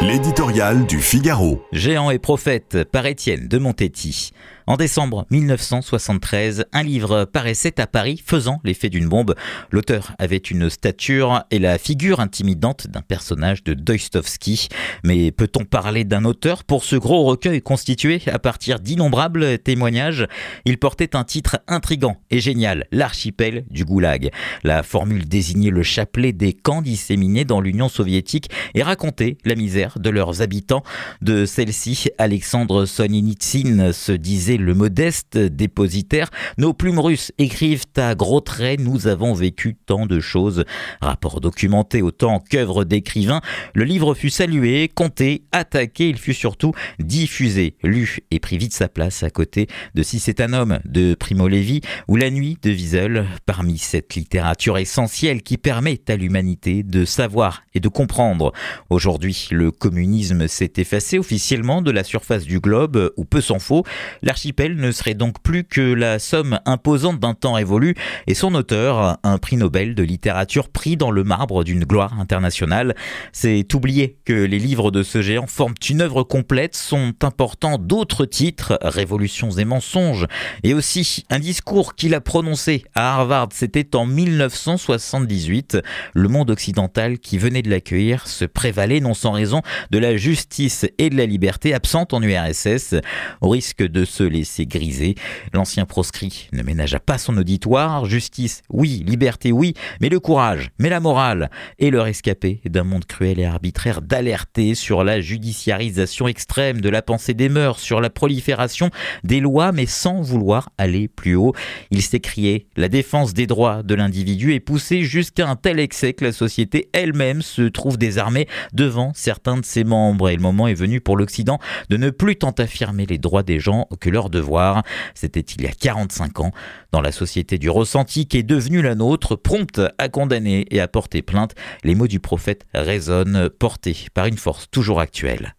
L'éditorial du Figaro. Géant et prophète par Étienne de Montetti. En décembre 1973, un livre paraissait à Paris faisant l'effet d'une bombe. L'auteur avait une stature et la figure intimidante d'un personnage de Dostoevsky. Mais peut-on parler d'un auteur pour ce gros recueil constitué à partir d'innombrables témoignages? Il portait un titre intrigant et génial, l'archipel du Goulag. La formule désignait le chapelet des camps disséminés dans l'Union soviétique et racontait la misère de leurs habitants. De celle-ci, Alexandre Soninitsyn se disait le modeste dépositaire. Nos plumes russes écrivent à gros traits Nous avons vécu tant de choses. Rapport documenté autant qu'œuvre d'écrivain, le livre fut salué, compté, attaqué. Il fut surtout diffusé, lu et prit vite sa place à côté de Si c'est un homme de Primo Levi ou La nuit de Wiesel. Parmi cette littérature essentielle qui permet à l'humanité de savoir et de comprendre. Aujourd'hui, le communisme s'est effacé officiellement de la surface du globe, ou peu s'en faut. L'architecture ne serait donc plus que la somme imposante d'un temps révolu et son auteur, un prix Nobel de littérature pris dans le marbre d'une gloire internationale. C'est oublier que les livres de ce géant forment une œuvre complète, sont importants d'autres titres, Révolutions et mensonges, et aussi un discours qu'il a prononcé à Harvard, c'était en 1978. Le monde occidental qui venait de l'accueillir se prévalait non sans raison de la justice et de la liberté absente en URSS, au risque de se laisser griser. L'ancien proscrit ne ménagea pas son auditoire. Justice, oui, liberté, oui, mais le courage, mais la morale et le rescapé d'un monde cruel et arbitraire d'alerter sur la judiciarisation extrême de la pensée des mœurs, sur la prolifération des lois, mais sans vouloir aller plus haut. Il s'écriait la défense des droits de l'individu est poussée jusqu'à un tel excès que la société elle-même se trouve désarmée devant certains de ses membres. Et le moment est venu pour l'Occident de ne plus tant affirmer les droits des gens que leur devoir. C'était il y a 45 ans, dans la société du ressenti qui est devenue la nôtre, prompte à condamner et à porter plainte. Les mots du prophète résonnent, portés par une force toujours actuelle.